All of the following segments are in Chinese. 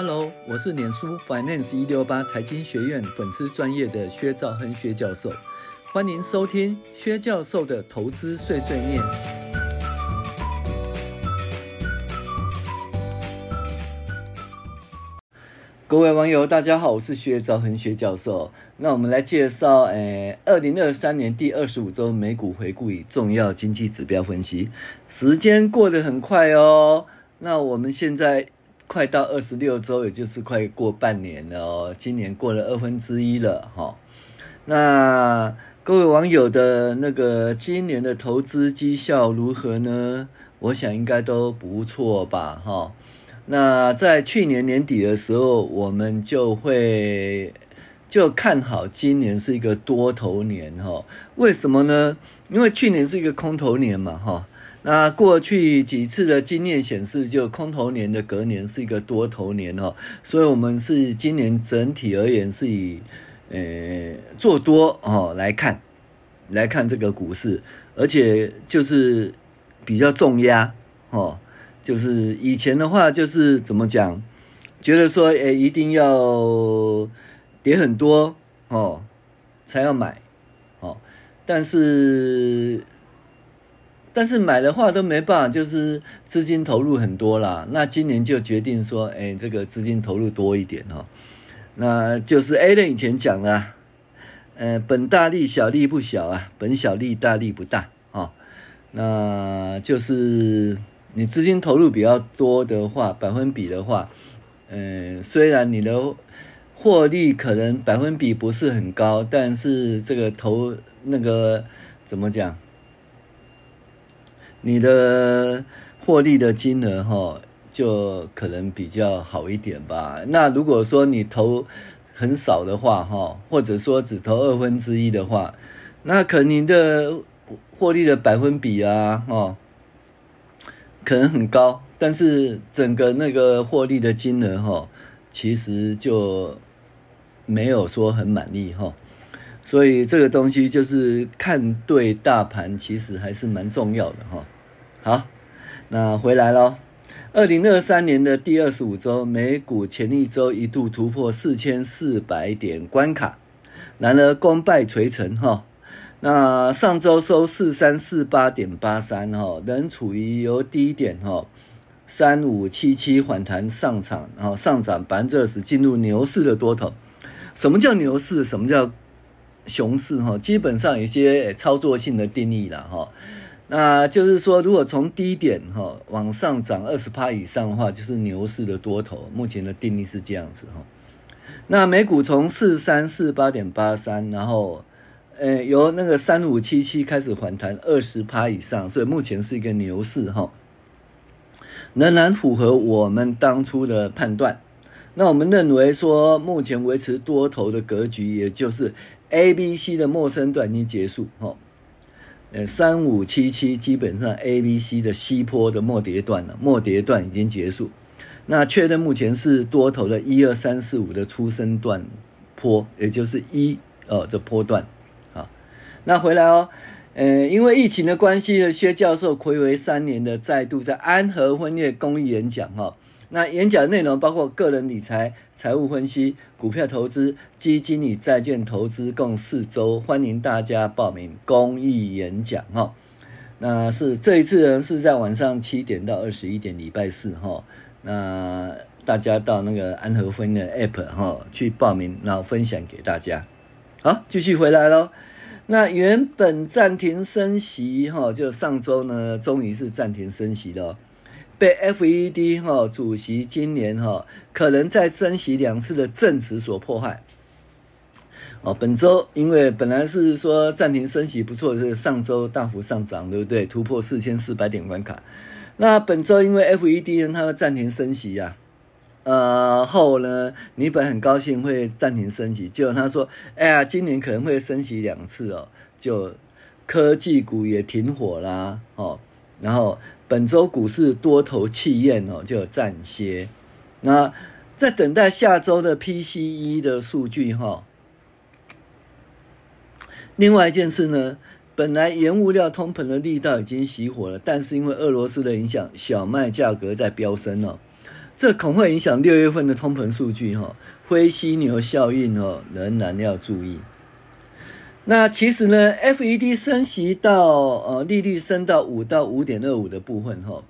Hello，我是脸书 Finance 一六八财经学院粉丝专业的薛兆亨薛教授，欢迎收听薛教授的投资碎碎念。各位网友，大家好，我是薛兆亨薛教授。那我们来介绍，诶，二零二三年第二十五周美股回顾与重要经济指标分析。时间过得很快哦，那我们现在。快到二十六周，也就是快过半年了哦。今年过了二分之一了哈。那各位网友的那个今年的投资绩效如何呢？我想应该都不错吧哈。那在去年年底的时候，我们就会就看好今年是一个多头年哈。为什么呢？因为去年是一个空头年嘛哈。那过去几次的经验显示，就空头年的隔年是一个多头年哦，所以我们是今年整体而言是以呃做多哦来看，来看这个股市，而且就是比较重压哦，就是以前的话就是怎么讲，觉得说诶一定要跌很多哦才要买哦，但是。但是买的话都没办法，就是资金投入很多啦。那今年就决定说，哎，这个资金投入多一点哦。那就是 A 类以前讲了，呃，本大利小利不小啊，本小利大利不大哦。那就是你资金投入比较多的话，百分比的话，嗯、呃，虽然你的获利可能百分比不是很高，但是这个投那个怎么讲？你的获利的金额哈，就可能比较好一点吧。那如果说你投很少的话哈，或者说只投二分之一的话，那可能的获利的百分比啊，哦，可能很高，但是整个那个获利的金额哈，其实就没有说很满意哈。所以这个东西就是看对大盘，其实还是蛮重要的哈。好，那回来喽。二零二三年的第二十五周，美股前一周一度突破四千四百点关卡，然而功败垂成哈。那上周收四三四八点八三哈，仍处于由低点哈三五七七反弹上涨，然后上涨百分之二十，进入牛市的多头。什么叫牛市？什么叫？熊市哈，基本上有些操作性的定义了哈，那就是说，如果从低点哈往上涨二十趴以上的话，就是牛市的多头。目前的定义是这样子哈。那美股从四三四八点八三，然后呃由那个三五七七开始反弹二十趴以上，所以目前是一个牛市哈，仍然符合我们当初的判断。那我们认为说，目前维持多头的格局，也就是。A、B、C 的末升段已经结束，哈，呃，三五七七基本上 A、B、C 的西坡的末跌段了，末跌段已经结束，那确认目前是多头的一二三四五的初升段坡，也就是一呃这坡段，好，那回来哦，呃，因为疫情的关系呢，薛教授睽违三年的再度在安和分院公益演讲，哈。那演讲内容包括个人理财、财务分析、股票投资、基金与债券投资，共四周，欢迎大家报名公益演讲哈。那是这一次呢是在晚上七点到二十一点，礼拜四哈。那大家到那个安和分的 App 哈去报名，然后分享给大家。好，继续回来喽。那原本暂停升息哈，就上周呢，终于是暂停升息了。被 FED 哈主席今年哈可能再升息两次的证词所迫害。哦，本周因为本来是说暂停升息不错，是上周大幅上涨，对不对？突破四千四百点关卡。那本周因为 FED 呢，它要暂停升息呀，呃后呢，你本很高兴会暂停升息，结果他说，哎呀，今年可能会升息两次哦，就科技股也停火啦，哦，然后。本周股市多头气焰哦，就暂歇。那在等待下周的 PCE 的数据哈。另外一件事呢，本来原物料通膨的力道已经熄火了，但是因为俄罗斯的影响，小麦价格在飙升哦。这恐会影响六月份的通膨数据哈，灰犀牛效应哦，仍然要注意。那其实呢，FED 升息到呃利率升到五到五点二五的部分哈，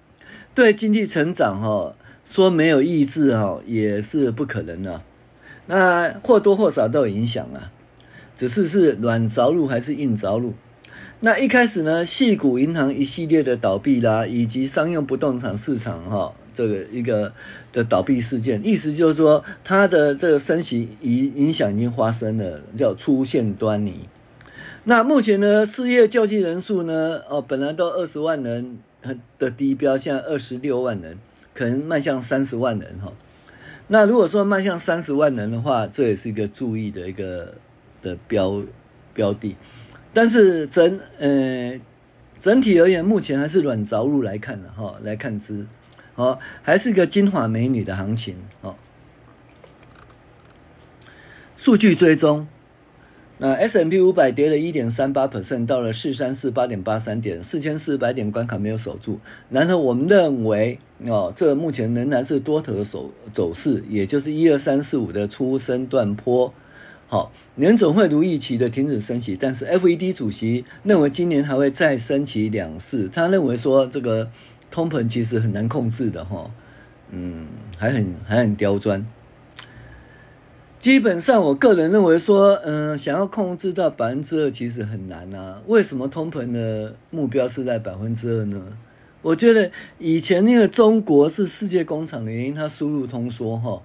对经济成长哈说没有抑制哈也是不可能的，那或多或少都有影响啊，只是是软着陆还是硬着陆。那一开始呢，矽谷银行一系列的倒闭啦，以及商用不动产市场哈这个一个的倒闭事件，意思就是说它的这个升息影影响已经发生了，叫出现端倪。那目前呢，失业救济人数呢，哦，本来都二十万人的低标，现在二十六万人，可能迈向三十万人哈。那如果说迈向三十万人的话，这也是一个注意的一个的标标的。但是整呃整体而言，目前还是软着陆来看的哈，来看之，哦，还是一个金华美女的行情哦。数据追踪，那 S&P 五百跌了一点三八 percent，到了四三四八点八三点，四千四百点关卡没有守住。然后我们认为哦，这目前仍然是多头的走走势，也就是一二三四五的初升段坡。好，年总会如预期的停止升息，但是 FED 主席认为今年还会再升息两次。他认为说这个通膨其实很难控制的哈，嗯，还很还很刁钻。基本上，我个人认为说，嗯，想要控制到百分之二其实很难啊。为什么通膨的目标是在百分之二呢？我觉得以前那个中国是世界工厂的原因，它输入通缩哈，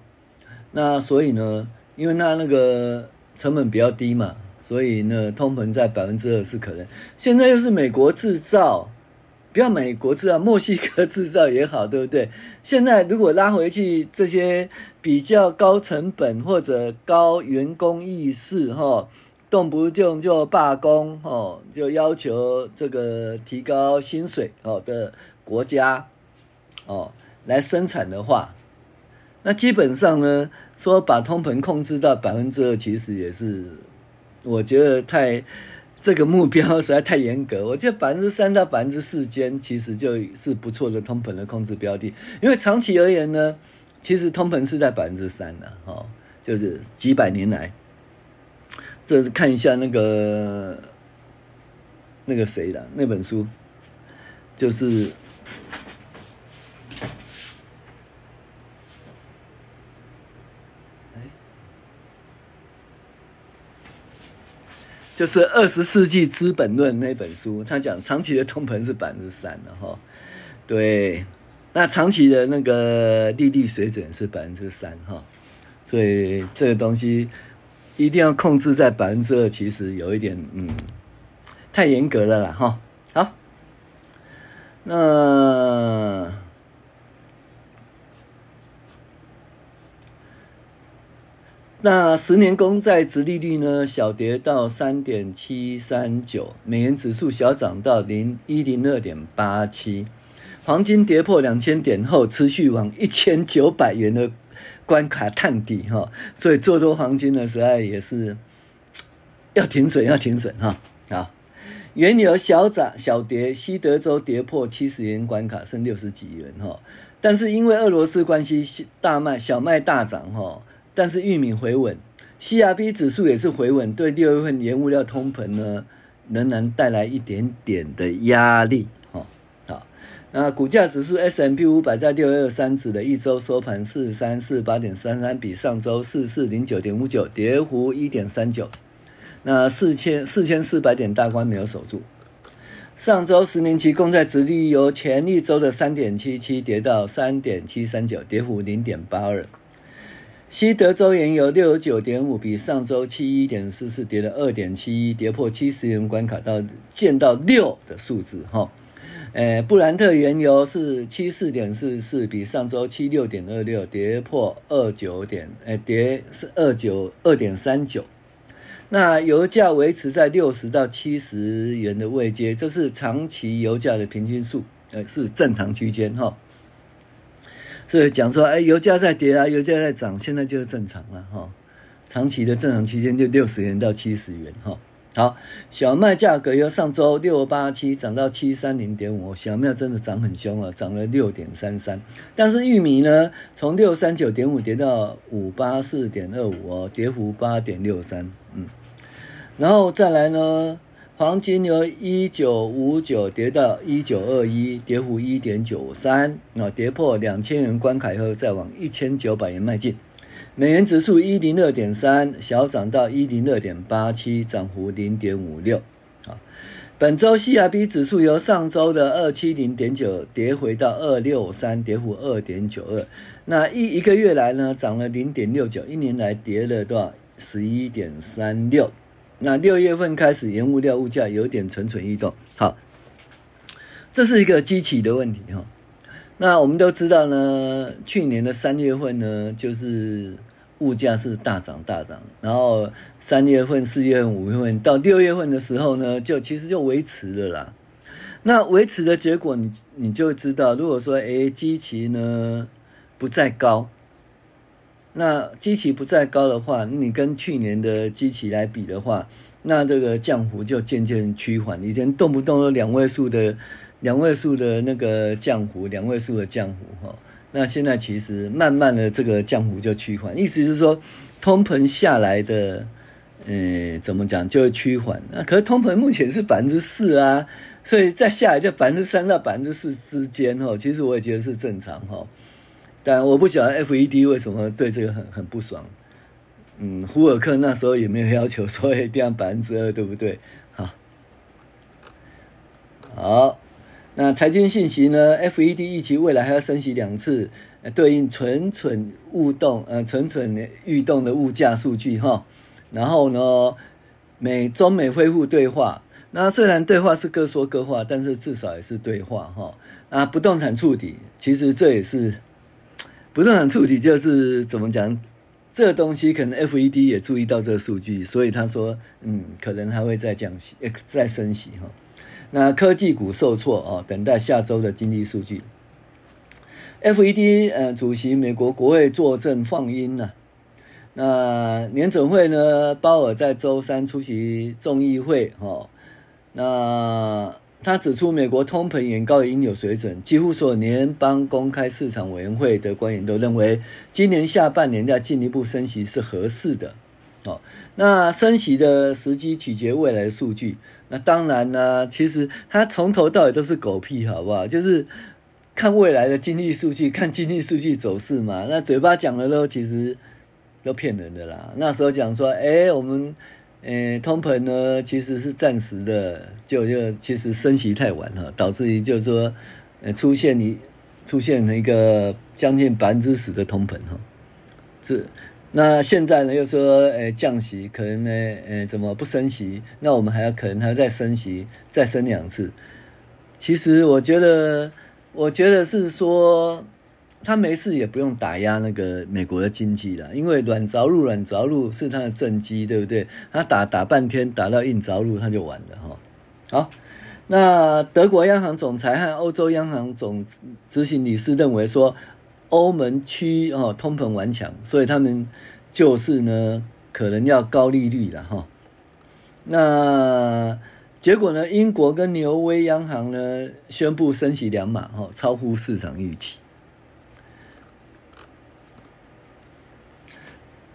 那所以呢，因为它那个。成本比较低嘛，所以呢，通膨在百分之二是可能。现在又是美国制造，不要美国制造，墨西哥制造也好，对不对？现在如果拉回去这些比较高成本或者高员工意识，哈，动不动就罢工，哈，就要求这个提高薪水，哦的国家，哦，来生产的话。那基本上呢，说把通膨控制到百分之二，其实也是我觉得太这个目标实在太严格。我觉得百分之三到百分之四间，其实就是不错的通膨的控制标的。因为长期而言呢，其实通膨是在百分之三的，哦，就是几百年来，这是看一下那个那个谁的那本书，就是。就是《二十世纪资本论》那本书，他讲长期的通膨是百分之三的哈，对，那长期的那个利率水准是百分之三哈，所以这个东西一定要控制在百分之二，其实有一点嗯，太严格了啦哈。好，那。那十年公债殖利率呢，小跌到三点七三九，美元指数小涨到零一零二点八七，黄金跌破两千点后，持续往一千九百元的关卡探底哈，所以做多黄金的时候也是要停损，要停损哈。好，原油小涨小跌，西德州跌破七十元关卡，剩六十几元哈，但是因为俄罗斯关系，大麦小麦大涨哈。但是玉米回稳，CRB 指数也是回稳，对六月份原物料通膨呢，仍然带来一点点的压力。哈，好，那股价指数 S M P 五百在六二三指的一周收盘四三四八点三三，比上周四四零九点五九跌幅一点三九，那四千四千四百点大关没有守住。上周十年期公债殖利由前一周的三点七七跌到三点七三九，跌幅零点八二。西德州原油六十九点五，比上周七一点四四跌了二点七一，跌破七十元关卡到见到六的数字哈。诶，布兰特原油是七四点四四，比上周七六点二六跌破二九点，诶，跌是二九二点三九。那油价维持在六十到七十元的位阶，这是长期油价的平均数，呃，是正常区间哈。所以讲说，哎，油价在跌啊，油价在涨，现在就是正常了哈。长期的正常区间就六十元到七十元哈。好，小麦价格由上周六八七涨到七三零点五，小麦真的涨很凶了，涨了六点三三。但是玉米呢，从六三九点五跌到五八四点二五哦，跌幅八点六三。嗯，然后再来呢，黄金由一九五九跌到一九二一，跌幅一点九三，那跌破两千元关卡以后，再往一千九百元迈进。美元指数一零二点三，小涨到一零二点八七，涨幅零点五六。啊，本周 CRB 指数由上周的二七零点九跌回到二六三，跌幅二点九二。那一一个月来呢，涨了零点六九，一年来跌了多少？十一点三六。那六月份开始，原物料物价有点蠢蠢欲动。好，这是一个基期的问题哈。那我们都知道呢，去年的三月份呢，就是物价是大涨大涨，然后三月份、四月份、五月份到六月份的时候呢，就其实就维持了啦。那维持的结果你，你就知道，如果说诶基期呢不再高，那基期不再高的话，你跟去年的基期来比的话，那这个降幅就渐渐趋缓，以前动不动都两位数的。两位数的那个降幅，两位数的降幅哈，那现在其实慢慢的这个降幅就趋缓，意思是说通膨下来的，呃，怎么讲就会趋缓。那可是通膨目前是百分之四啊，所以再下来就百分之三到百分之四之间哈，其实我也觉得是正常哈。但我不晓得 FED 为什么对这个很很不爽。嗯，胡尔克那时候也没有要求说一定要百分之二，对不对？好，好。那财经信息呢？FED 预期未来还要升息两次，对应蠢蠢欲动，呃，蠢蠢欲动的物价数据哈。然后呢，美中美恢复对话。那虽然对话是各说各话，但是至少也是对话哈。啊，不动产触底，其实这也是不动产触底，就是怎么讲？这东西可能 FED 也注意到这个数据，所以他说，嗯，可能还会再降息，再升息哈。那科技股受挫哦，等待下周的经济数据。FED 呃主席美国国会作证放音了。那年准会呢，鲍尔在周三出席众议会哦。那他指出，美国通膨远高于应有水准，几乎所有联邦公开市场委员会的官员都认为，今年下半年要进一步升息是合适的。哦，那升息的时机取决未来的数据。那当然呢，其实他从头到尾都是狗屁，好不好？就是看未来的经济数据，看经济数据走势嘛。那嘴巴讲的都其实都骗人的啦。那时候讲说，哎，我们呃通膨呢其实是暂时的，就就其实升息太晚了，导致于就是说呃出现一出现了一个将近百分之十的通膨哈，这。那现在呢，又说，诶，降息，可能呢，诶，怎么不升息？那我们还要可能还要再升息，再升两次。其实我觉得，我觉得是说，他没事也不用打压那个美国的经济了，因为软着陆，软着陆是他的政绩，对不对？他打打半天，打到硬着陆，他就完了哈。好，那德国央行总裁和欧洲央行总执行理事认为说。欧盟区哦，通膨顽强，所以他们就是呢，可能要高利率了哈。那结果呢，英国跟挪威央行呢宣布升息两码哈，超乎市场预期。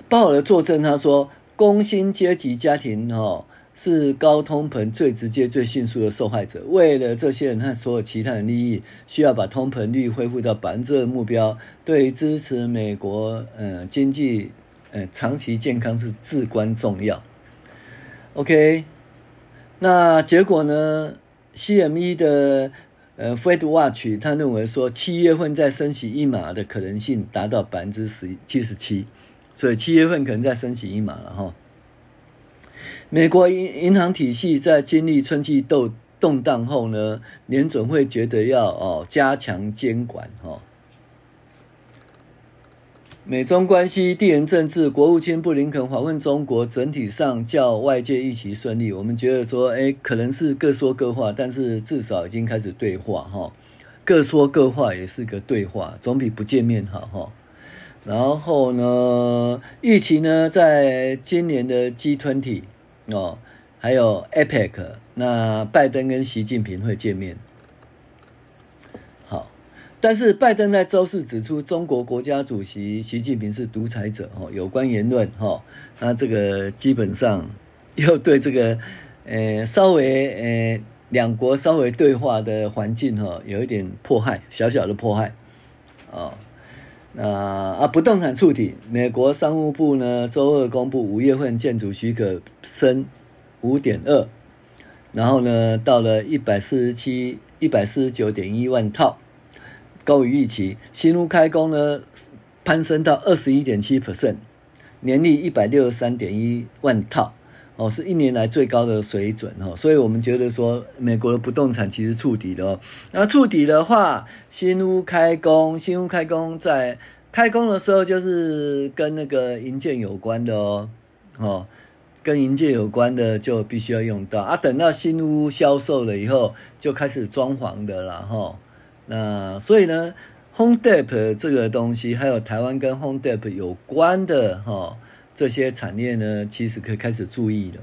鲍尔作证，他说，工薪阶级家庭哦。是高通膨最直接、最迅速的受害者。为了这些人和所有其他人利益，需要把通膨率恢复到百分之二目标，对支持美国呃经济呃长期健康是至关重要。OK，那结果呢？CME 的呃 Fed Watch 他认为说，七月份再升息一码的可能性达到百分之十七十七，所以七月份可能再升息一码了哈。美国银银行体系在经历春季动动荡后呢，联准会觉得要哦加强监管哦。美中关系、地缘政治，国务卿布林肯访问中国，整体上较外界预期顺利。我们觉得说，哎，可能是各说各话，但是至少已经开始对话哈。各说各话也是个对话，总比不见面好哈。然后呢，预期呢，在今年的 G20。哦，还有 APEC，那拜登跟习近平会见面。好，但是拜登在周四指出，中国国家主席习近平是独裁者哦，有关言论哈，那这个基本上 又对这个呃稍微呃两国稍微对话的环境哈有一点迫害，小小的迫害哦。那啊，不动产触底，美国商务部呢周二公布五月份建筑许可升。五点二，然后呢，到了一百四十七、一百四十九点一万套，高于预期。新屋开工呢，攀升到二十一点七 percent，年利一百六十三点一万套，哦，是一年来最高的水准哦。所以我们觉得说，美国的不动产其实触底了哦。那触底的话，新屋开工，新屋开工在开工的时候就是跟那个银建有关的哦，哦。跟银建有关的就必须要用到啊，等到新屋销售了以后，就开始装潢的了哈。那所以呢，Home Depot 这个东西，还有台湾跟 Home Depot 有关的哈这些产业呢，其实可以开始注意了。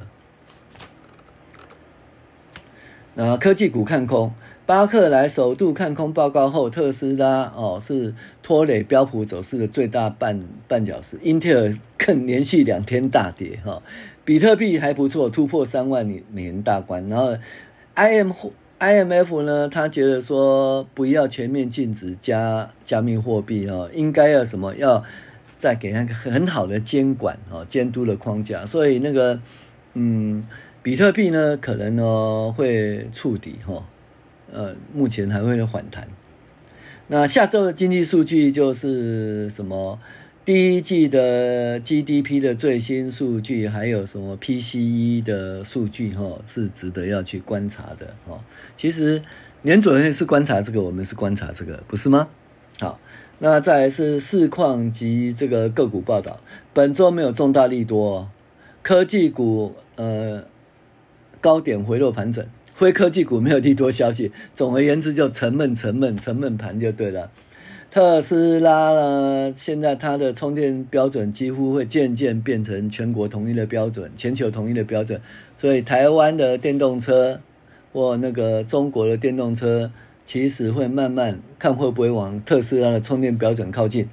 那科技股看空。巴克莱首度看空报告后，特斯拉哦是拖累标普走势的最大绊绊脚石，英特尔更连续两天大跌哈、比特币还不错，突破三万美元大关，然后 I M I M F 呢，他觉得说不要全面禁止加加密货币哦，应该要什么要再给他个很好的监管哦监督的框架，所以那个嗯比特币呢可能呢会触底哈。哦呃，目前还会有反弹。那下周的经济数据就是什么？第一季的 GDP 的最新数据，还有什么 PCE 的数据，哈，是值得要去观察的，哈。其实联准会是观察这个，我们是观察这个，不是吗？好，那再来是市况及这个个股报道。本周没有重大利多，科技股呃高点回落盘整。非科技股没有利多消息，总而言之就沉闷、沉闷、沉闷盘就对了。特斯拉呢，现在它的充电标准几乎会渐渐变成全国统一的标准，全球统一的标准。所以台湾的电动车或那个中国的电动车，其实会慢慢看会不会往特斯拉的充电标准靠近。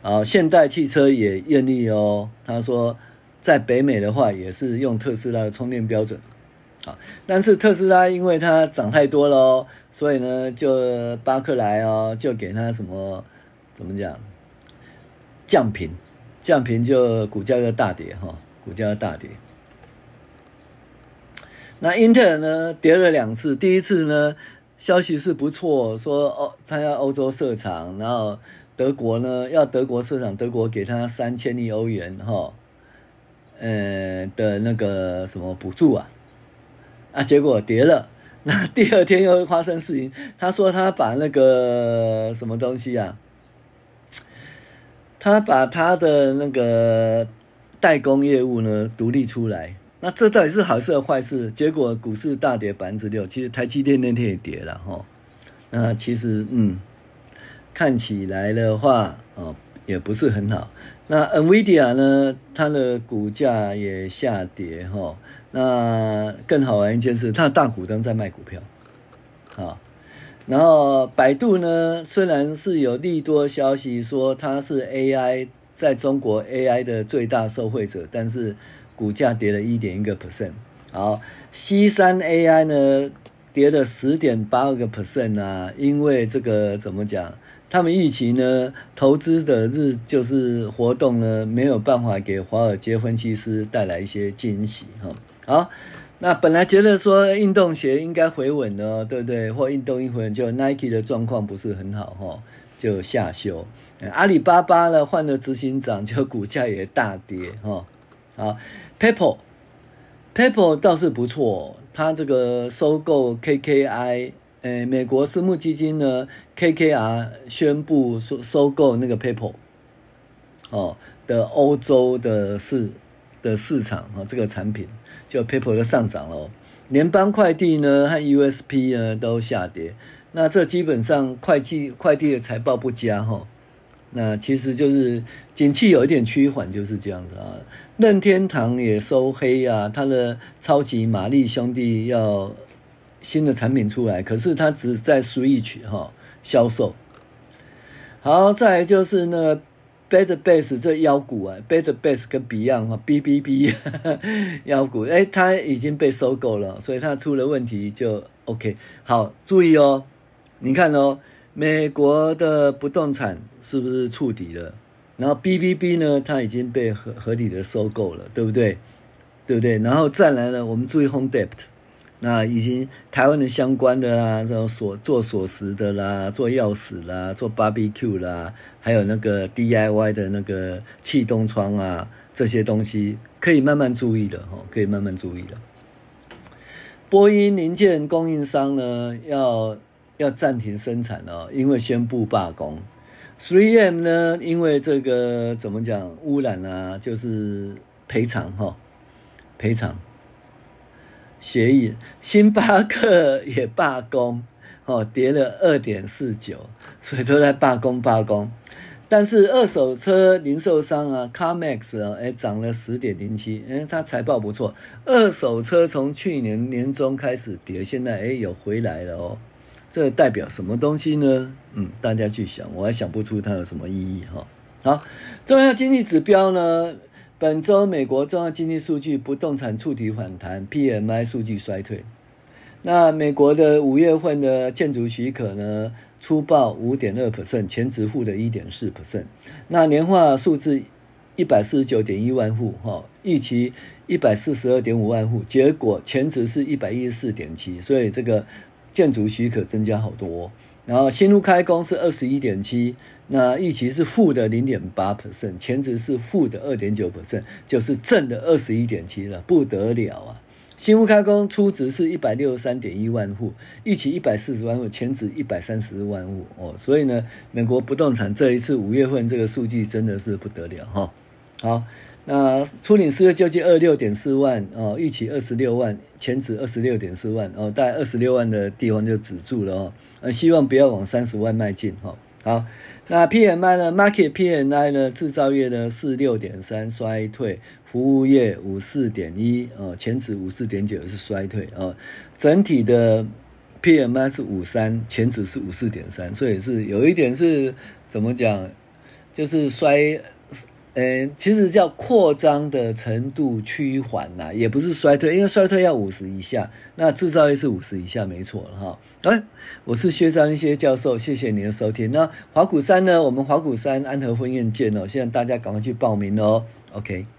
啊，现代汽车也愿意哦，他说在北美的话也是用特斯拉的充电标准啊。但是特斯拉因为它涨太多了哦，所以呢，就巴克莱哦，就给它什么怎么讲降频，降频就股价就大跌哈，股价大跌。那英特尔呢，跌了两次，第一次呢，消息是不错，说哦，他要欧洲设厂，然后德国呢要德国设厂，德国给他三千亿欧元哈，呃的那个什么补助啊。啊，结果跌了。那第二天又发生事情，他说他把那个什么东西啊，他把他的那个代工业务呢独立出来。那这到底是好事还是坏事？结果股市大跌百分之六，其实台积电那天也跌了哈。那其实嗯，看起来的话哦，也不是很好。那 NVIDIA 呢，它的股价也下跌哈。那更好玩一件事，它的大股东在卖股票，啊，然后百度呢，虽然是有利多消息说它是 AI 在中国 AI 的最大受惠者，但是股价跌了一点一个 percent。好，C 三 AI 呢跌了十点八个 percent 啊，因为这个怎么讲？他们预期呢，投资的日就是活动呢，没有办法给华尔街分析师带来一些惊喜哈。好，那本来觉得说运动鞋应该回稳呢，对不对？或运动一回稳，就 Nike 的状况不是很好哈，就下修。阿里巴巴呢换了执行长，就股价也大跌哈。啊，PayPal，PayPal 倒是不错，它这个收购 KKI，呃，美国私募基金呢 KKR 宣布收收购那个 PayPal，哦的欧洲的市的市场啊，这个产品。就 PayPal 就上涨了，联邦快递呢和 USP 呢都下跌，那这基本上快递快递的财报不佳哈，那其实就是景气有一点趋缓，就是这样子啊。任天堂也收黑啊，它的超级玛丽兄弟要新的产品出来，可是它只在 Switch 哈销售。好，再来就是那个 Bed Bath 这妖股啊，Bed Bath 跟 Beyond 哈，B B B 妖股，哎，它已经被收购了，所以它出了问题就 OK。好，注意哦，你看哦。美国的不动产是不是触底了？然后 BBB 呢，它已经被合合理的收购了，对不对？对不对？然后再来呢，我们注意 Home Depot，那已经台湾的相关的啦，这种锁做锁匙的啦，做钥匙啦，做 Barbecue 啦，还有那个 DIY 的那个气动窗啊，这些东西可以慢慢注意的哈，可以慢慢注意的。波音零件供应商呢，要。要暂停生产哦，因为宣布罢工。3M 呢，因为这个怎么讲污染啊，就是赔偿哈，赔偿协议。星巴克也罢工哦，跌了二点四九，所以都在罢工罢工。但是二手车零售商啊，CarMax 啊，哎，涨了十点零七，哎，它财报不错。二手车从去年年中开始跌，现在哎有回来了哦。这代表什么东西呢？嗯，大家去想，我还想不出它有什么意义哈。好，重要经济指标呢？本周美国重要经济数据，不动产触底反弹，PMI 数据衰退。那美国的五月份的建筑许可呢？初报五点二 percent，前值负的一点四 percent。那年化数字一百四十九点一万户哈，预期一百四十二点五万户，结果前值是一百一十四点七，所以这个。建筑许可增加好多，然后新屋开工是二十一点七，那预期是负的零点八 percent，前值是负的二点九 percent，就是正的二十一点七了，不得了啊！新屋开工初值是一百六十三点一万户，预期一百四十万户，前值一百三十万户哦，所以呢，美国不动产这一次五月份这个数据真的是不得了哈，好。那初领失业救济二六点四万哦，预期二十六万，前值二十六点四万哦，大概二十六万的地方就止住了哦，呃，希望不要往三十万迈进哈。好，那 PMI 呢？Market PMI 呢？制造业呢是六点三衰退，服务业五四点一哦，前值五四点九是衰退哦，整体的 PMI 是五三，前值是五四点三，所以是有一点是怎么讲，就是衰。嗯，其实叫扩张的程度趋缓呐，也不是衰退，因为衰退要五十以下，那制造业是五十以下，没错了哈。哎，我是薛山薛教授，谢谢您的收听。那华谷山呢？我们华谷山安和婚宴见哦，现在大家赶快去报名哦。OK。